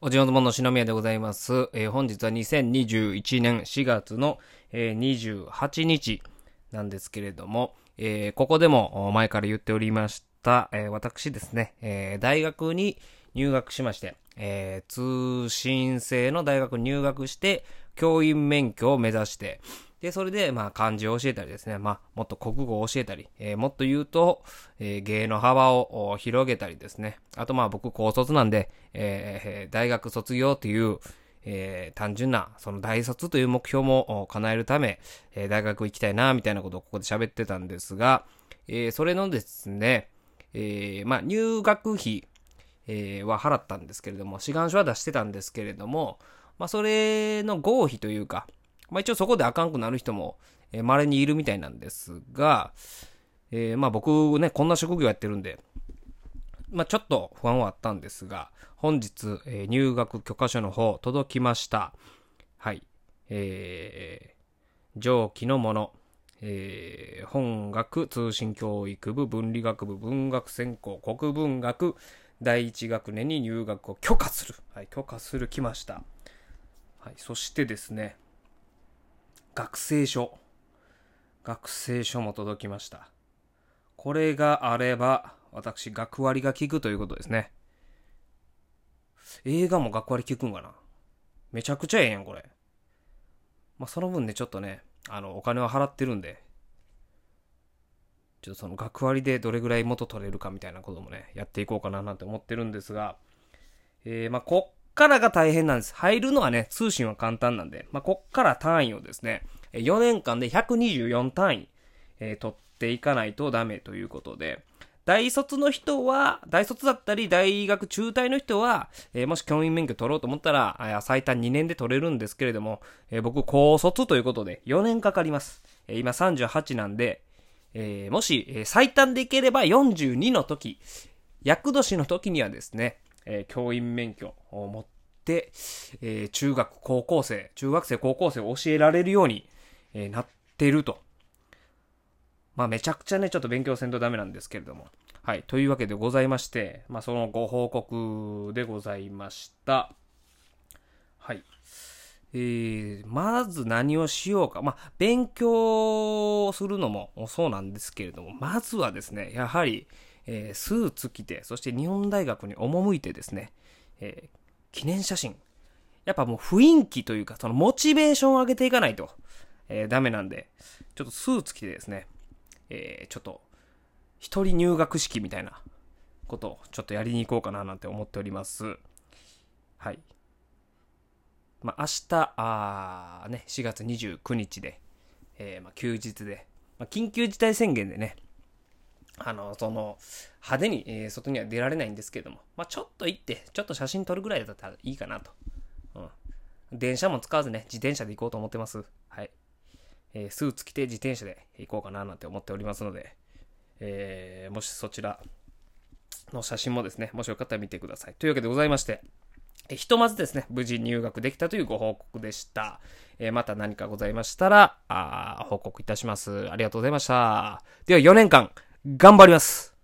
おじおずものしのみやでございます。えー本日は2021年4月の、えー28日なんですけれども、えーここでも前から言っておりました、えー私ですね、えー大学に入学しまして、えー通信制の大学に入学して、教員免許を目指して、で、それで、まあ、漢字を教えたりですね、まあ、もっと国語を教えたり、えーもっと言うと、えー芸の幅を広げたりですね。あと、まあ、僕、高卒なんで、えー大学卒業という、えー単純な、その大卒という目標も叶えるため、えー大学行きたいな、みたいなことをここで喋ってたんですが、えーそれのですね、えーまあ、入学費、えーは払ったんですけれども、志願書は出してたんですけれども、まあ、それの合否というか、まあ、一応そこであかんくなる人も、えー稀にいるみたいなんですが、えーまあ僕ね、こんな職業やってるんで、まあちょっと不安はあったんですが、本日、えー入学許可書の方届きました。はい。えー、上記のもの、えー本学通信教育部文理学部文学専攻国文学第一学年に入学を許可する。はい、許可する来ました。はい、そしてですね、学生証。学生証も届きました。これがあれば、私、学割が効くということですね。映画も学割効くんかな？めちゃくちゃええやん、これ。まあ、その分ね、ちょっとね、あの、お金は払ってるんで、ちょっとその学割でどれぐらい元取れるかみたいなこともね、やっていこうかななんて思ってるんですが、えー、まあ、こっからが大変なんです。入るのはね、通信は簡単なんで、まあ、こっから単位をですね、4年間で124単位、えー取っていかないとダメということで、大卒の人は、大卒だったり、大学中退の人は、えーもし教員免許取ろうと思ったら、最短2年で取れるんですけれども、えー僕、高卒ということで、4年かかります。えー今38なんで、えもし、え最短でいければ42の時、厄年の時にはですね、えー教員免許を持って、えー中学、高校生、中学生、高校生を教えられるように、えーなってると。まあめちゃくちゃね、ちょっと勉強せんとダメなんですけれども。はい。というわけでございまして、まあそのご報告でございました。はい。えー、まず何をしようか。まあ、勉強するのもそうなんですけれども、まずはですね、やはり、えースーツ着て、そして日本大学に赴いてですね、えー記念写真。やっぱもう雰囲気というか、そのモチベーションを上げていかないと、えーダメなんで、ちょっとスーツ着てですね、えーちょっと、一人入学式みたいなことをちょっとやりに行こうかななんて思っております。はい。まあ、明日、あね、4月29日で、えーまあ、休日で、まあ、緊急事態宣言でね、あの、その、派手に、えー外には出られないんですけれども、まあ、ちょっと行って、ちょっと写真撮るぐらいだったらいいかなと。うん。電車も使わずね、自転車で行こうと思ってます。はい。えースーツ着て自転車で行こうかななんて思っておりますので、えーもしそちらの写真もですね、もしよかったら見てください。というわけでございまして、ひとまずですね、無事入学できたというご報告でした。えーまた何かございましたら、あ報告いたします。ありがとうございました。では4年間、頑張ります。